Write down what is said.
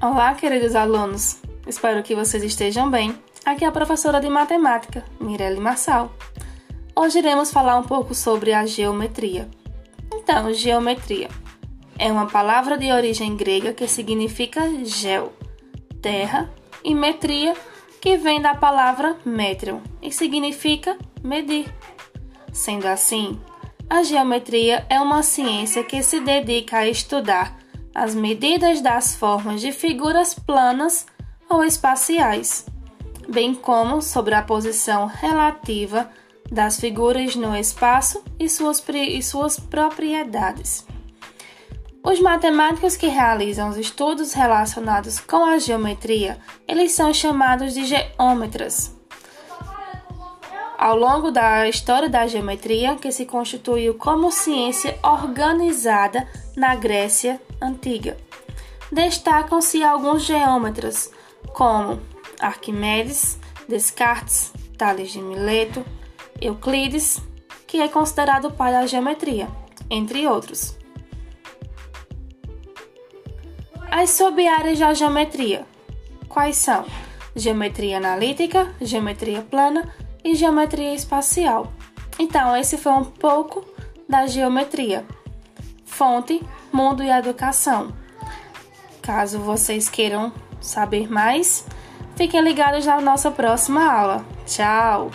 Olá, queridos alunos! Espero que vocês estejam bem. Aqui é a professora de matemática, Mirelle Marçal. Hoje iremos falar um pouco sobre a geometria. Então, geometria é uma palavra de origem grega que significa geo, terra, e metria, que vem da palavra metron e significa medir. Sendo assim, a geometria é uma ciência que se dedica a estudar as medidas das formas de figuras planas ou espaciais, bem como sobre a posição relativa das figuras no espaço e suas, e suas propriedades. Os matemáticos que realizam os estudos relacionados com a geometria, eles são chamados de geômetras. Ao longo da história da geometria, que se constituiu como ciência organizada na Grécia Antiga, destacam-se alguns geômetras, como Arquimedes, Descartes, Tales de Mileto, Euclides, que é considerado o pai da geometria, entre outros. As sub-áreas da geometria. Quais são? Geometria analítica, geometria plana e geometria espacial. Então, esse foi um pouco da geometria. Fonte, mundo e educação. Caso vocês queiram saber mais, fiquem ligados na nossa próxima aula. Tchau!